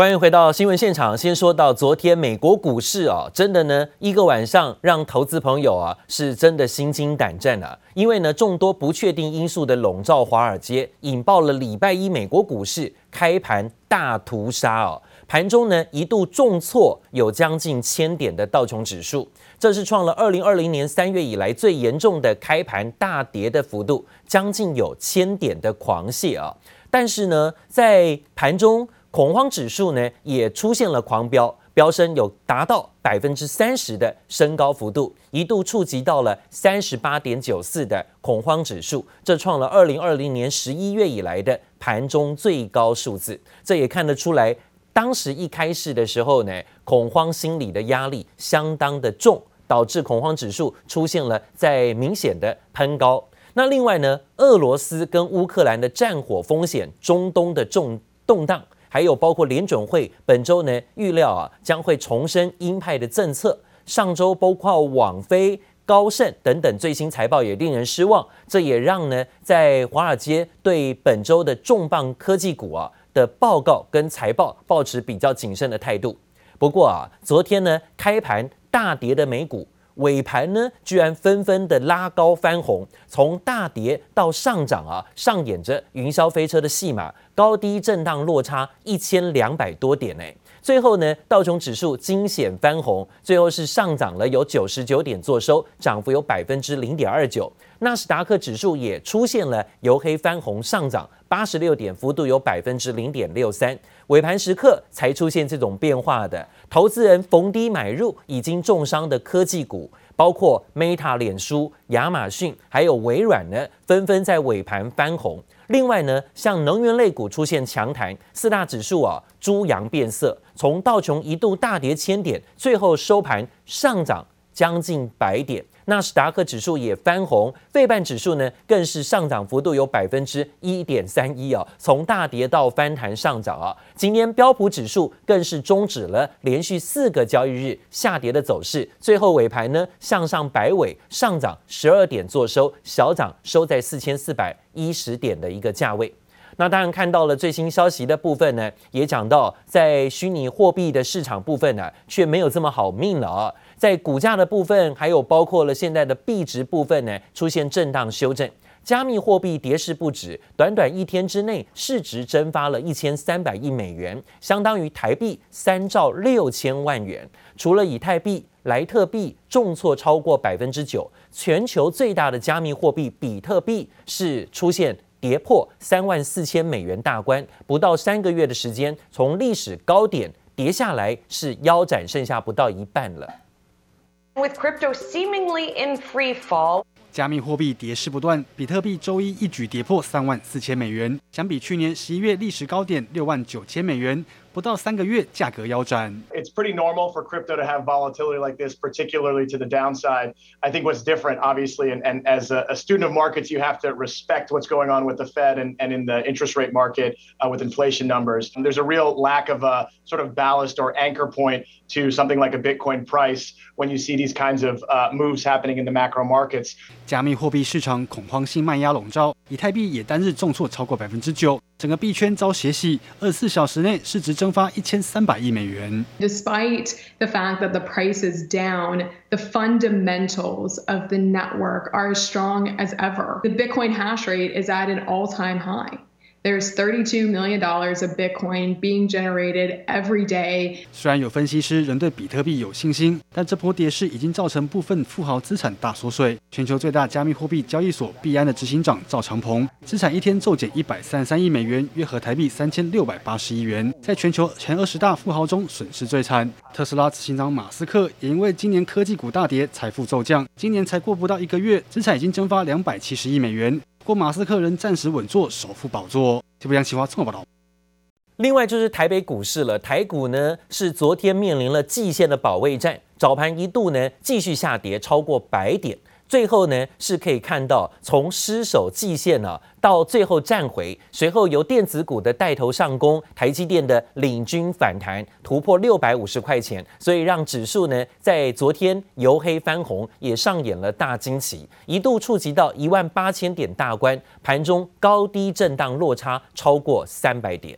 欢迎回到新闻现场。先说到昨天美国股市啊，真的呢一个晚上让投资朋友啊是真的心惊胆战啊。因为呢众多不确定因素的笼罩华尔街，引爆了礼拜一美国股市开盘大屠杀哦。盘中呢一度重挫有将近千点的道琼指数，这是创了二零二零年三月以来最严重的开盘大跌的幅度，将近有千点的狂泻啊。但是呢在盘中。恐慌指数呢也出现了狂飙，飙升有达到百分之三十的升高幅度，一度触及到了三十八点九四的恐慌指数，这创了二零二零年十一月以来的盘中最高数字。这也看得出来，当时一开市的时候呢，恐慌心理的压力相当的重，导致恐慌指数出现了在明显的喷高。那另外呢，俄罗斯跟乌克兰的战火风险，中东的重动荡。还有包括联准会本周呢，预料啊将会重申鹰派的政策。上周包括网飞、高盛等等最新财报也令人失望，这也让呢在华尔街对本周的重磅科技股啊的报告跟财报抱持比较谨慎的态度。不过啊，昨天呢开盘大跌的美股。尾盘呢，居然纷纷的拉高翻红，从大跌到上涨啊，上演着云霄飞车的戏码，高低震荡落差一千两百多点呢。最后呢，道琼指数惊险翻红，最后是上涨了有九十九点作收，涨幅有百分之零点二九。纳斯达克指数也出现了由黑翻红上涨八十六点，幅度有百分之零点六三。尾盘时刻才出现这种变化的，投资人逢低买入已经重伤的科技股，包括 Meta、脸书、亚马逊，还有微软呢，纷纷在尾盘翻红。另外呢，像能源类股出现强弹，四大指数啊，猪羊变色，从道琼一度大跌千点，最后收盘上涨将近百点。纳斯达克指数也翻红，费半指数呢更是上涨幅度有百分之一点三一啊，从大跌到翻弹上涨啊。今天标普指数更是终止了连续四个交易日下跌的走势，最后尾盘呢向上摆尾上涨十二点做收，小涨收在四千四百一十点的一个价位。那当然看到了最新消息的部分呢，也讲到在虚拟货币的市场部分呢，却没有这么好命了啊。在股价的部分，还有包括了现在的币值部分呢，出现震荡修正。加密货币跌势不止，短短一天之内，市值蒸发了一千三百亿美元，相当于台币三兆六千万元。除了以太币、莱特币重挫超过百分之九，全球最大的加密货币比特币是出现跌破三万四千美元大关，不到三个月的时间，从历史高点跌下来是腰斩，剩下不到一半了。With crypto seemingly in free fall，加密货币跌势不断，比特币周一一举跌破三万四千美元，相比去年十一月历史高点六万九千美元。不到三个月，价格腰斩。It's pretty normal for crypto to have volatility like this, particularly to the downside. I think what's different, obviously, and, and as a, a student of markets, you have to respect what's going on with the Fed and, and in the interest rate market uh, with inflation numbers. And there's a real lack of a sort of ballast or anchor point to something like a Bitcoin price when you see these kinds of uh, moves happening in the macro markets. 加密货币市场恐慌性卖压笼罩，以太币也单日重挫超过百分之九。整个币圈遭血洗，二十四小时内市值 蒸发一千三百亿美元。Despite the fact that the price is down, the fundamentals of the network are as strong as ever. The Bitcoin hash rate is at an all-time high. There's 32 million dollars of Bitcoin being generated every day. 虽然有分析师仍对比特币有信心，但这波跌势已经造成部分富豪资产大缩水。全球最大加密货币交易所币安的执行长赵长鹏，资产一天骤减一百三十三亿美元，约合台币三千六百八十亿元，在全球前二十大富豪中损失最惨。特斯拉执行长马斯克也因为今年科技股大跌，财富骤降，今年才过不到一个月，资产已经蒸发两百七十亿美元。马斯克仍暂时稳坐首富宝座。这不，杨奇华这么报道。另外就是台北股市了，台股呢是昨天面临了季线的保卫战，早盘一度呢继续下跌超过百点。最后呢，是可以看到从失守季线呢、啊，到最后站回，随后由电子股的带头上攻，台积电的领军反弹，突破六百五十块钱，所以让指数呢在昨天由黑翻红，也上演了大惊喜，一度触及到一万八千点大关，盘中高低震荡落差超过三百点。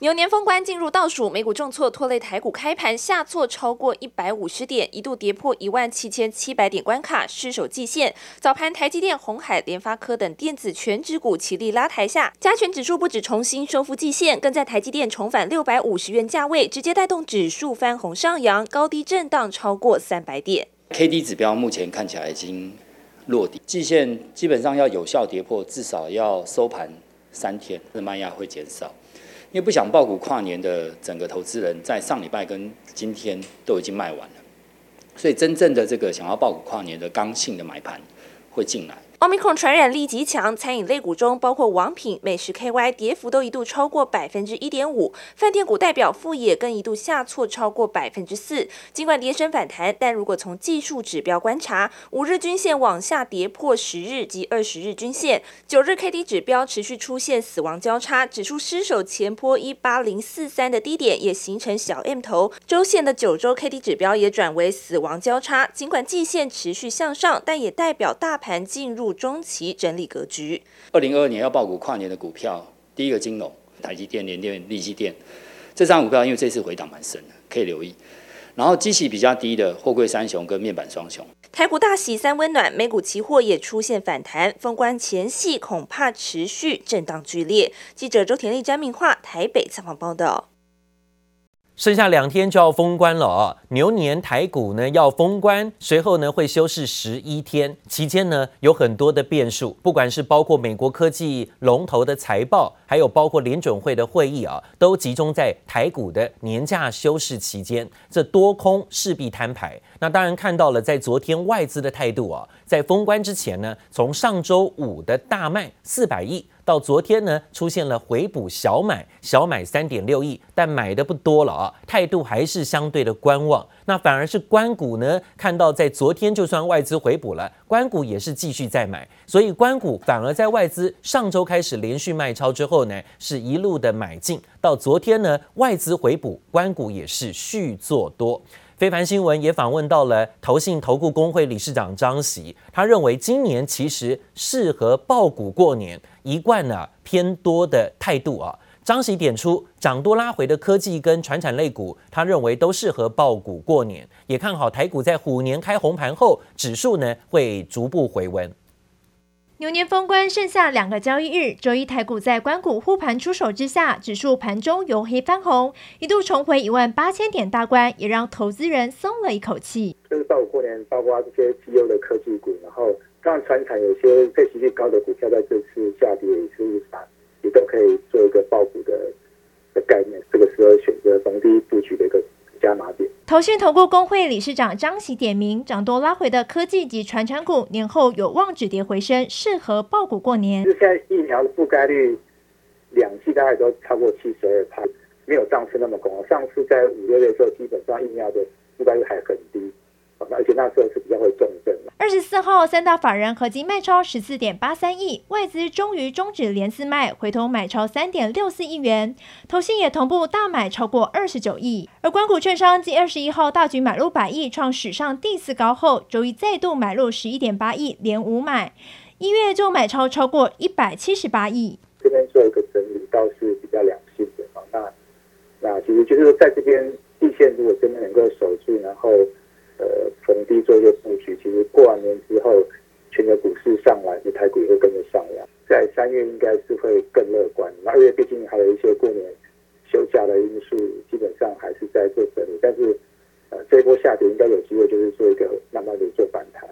牛年封关进入倒数，美股重挫拖累台股开盘下挫超过一百五十点，一度跌破一万七千七百点关卡，失守季线。早盘台积电、红海、联发科等电子全指股齐力拉抬下，加权指数不止重新收复季线，更在台积电重返六百五十元价位，直接带动指数翻红上扬，高低震荡超过三百点。K D 指标目前看起来已经落底，季线基本上要有效跌破，至少要收盘三天，卖压会减少。因为不想爆股跨年的整个投资人，在上礼拜跟今天都已经卖完了，所以真正的这个想要爆股跨年的刚性的买盘会进来。Omicron 传染力极强，餐饮类股中包括王品、美食 KY 跌幅都一度超过百分之一点五，饭店股代表富野更一度下挫超过百分之四。尽管跌升反弹，但如果从技术指标观察，五日均线往下跌破十日及二十日均线，九日 KD 指标持续出现死亡交叉，指数失守前波一八零四三的低点，也形成小 M 头。周线的九周 KD 指标也转为死亡交叉，尽管季线持续向上，但也代表大盘进入中期整理格局。二零二二年要爆股跨年的股票，第一个金融、台积电、联电、力积电，这张股票因为这次回档蛮深的，可以留意。然后基期比较低的货柜三雄跟面板双雄。台股大喜三温暖，美股期货也出现反弹，封关前夕恐怕持续震荡剧烈。记者周田丽、詹明化台北采访报道。剩下两天就要封关了啊！牛年台股呢要封关，随后呢会休市十一天，期间呢有很多的变数，不管是包括美国科技龙头的财报，还有包括联准会的会议啊，都集中在台股的年假休市期间，这多空势必摊牌。那当然看到了，在昨天外资的态度啊，在封关之前呢，从上周五的大卖四百亿。到昨天呢，出现了回补小买，小买三点六亿，但买的不多了啊，态度还是相对的观望。那反而是官股呢，看到在昨天就算外资回补了，官股也是继续在买，所以官股反而在外资上周开始连续卖超之后呢，是一路的买进。到昨天呢，外资回补，官股也是续做多。非凡新闻也访问到了投信投顾公会理事长张喜，他认为今年其实适合爆股过年，一贯呢偏多的态度啊。张喜点出涨多拉回的科技跟传产类股，他认为都适合爆股过年，也看好台股在虎年开红盘后，指数呢会逐步回温。牛年封关剩下两个交易日，周一台股在关谷护盘出手之下，指数盘中由黑翻红，一度重回一万八千点大关，也让投资人松了一口气。就是到过年，包括这些绩优的科技股，然后让传产有些配息率高的股票在这次下跌也是也都可以做一个爆股的的概念。这个时候选择逢低布局的一个。加码点。投信投顾工会理事长张喜点名，涨多拉回的科技及传产股，年后有望止跌回升，适合爆股过年。现在疫苗的覆盖率，两期大概都超过七十二趴，没有上次那么高。上次在五六月的时候，基本上疫苗的覆盖率还很低。而且那时候是比较会重症。二十四号，三大法人合计卖超十四点八三亿，外资终于终止连四卖，回头买超三点六四亿元，投信也同步大买超过二十九亿。而官股券商继二十一号大举买入百亿，创史上第四高后，周一再度买入十一点八亿，连五买，一月就买超超过一百七十八亿。这边做一个整理，倒是比较良性的。那那其实就是说，在这边地线如果真的能够守住，然后。呃，逢低做一个布局，其实过完年之后，全球股市上来，你台股也会跟着上扬。在三月应该是会更乐观，那二月毕竟还有一些过年休假的因素，基本上还是在做整理。但是，呃，这一波下跌应该有机会就是做一个慢慢的做反弹。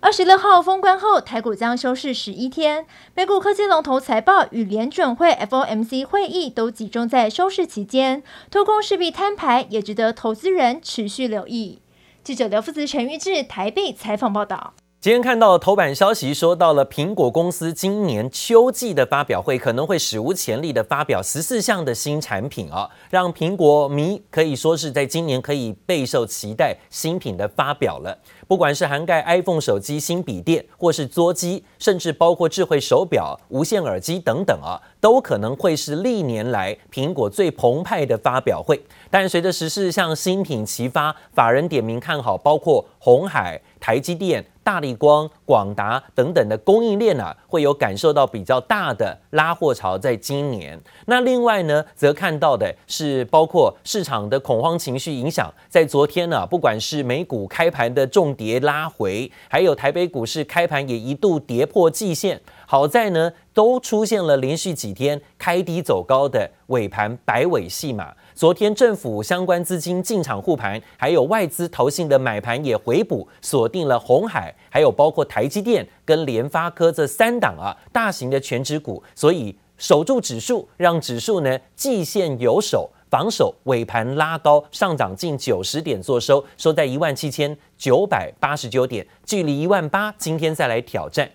二十六号封关后，台股将休市十一天，美股科技龙头财报与联准会 FOMC 会议都集中在休市期间，多空势必摊牌，也值得投资人持续留意。记者刘福子、陈玉志台北采访报道。今天看到头版消息，说到了苹果公司今年秋季的发表会可能会史无前例的发表十四项的新产品啊，让苹果迷可以说是在今年可以备受期待新品的发表了。不管是涵盖 iPhone 手机、新笔电，或是桌机，甚至包括智慧手表、无线耳机等等啊，都可能会是历年来苹果最澎湃的发表会。但随着十四项新品齐发，法人点名看好，包括红海、台积电。大力光、广达等等的供应链啊，会有感受到比较大的拉货潮在今年。那另外呢，则看到的是包括市场的恐慌情绪影响，在昨天呢，不管是美股开盘的重跌拉回，还有台北股市开盘也一度跌破季线。好在呢，都出现了连续几天开低走高的尾盘摆尾戏码。昨天政府相关资金进场护盘，还有外资投信的买盘也回补，锁定了鸿海，还有包括台积电跟联发科这三档啊大型的全指股，所以守住指数，让指数呢季线有守，防守尾盘拉高，上涨近九十点做收，收在一万七千九百八十九点，距离一万八，今天再来挑战。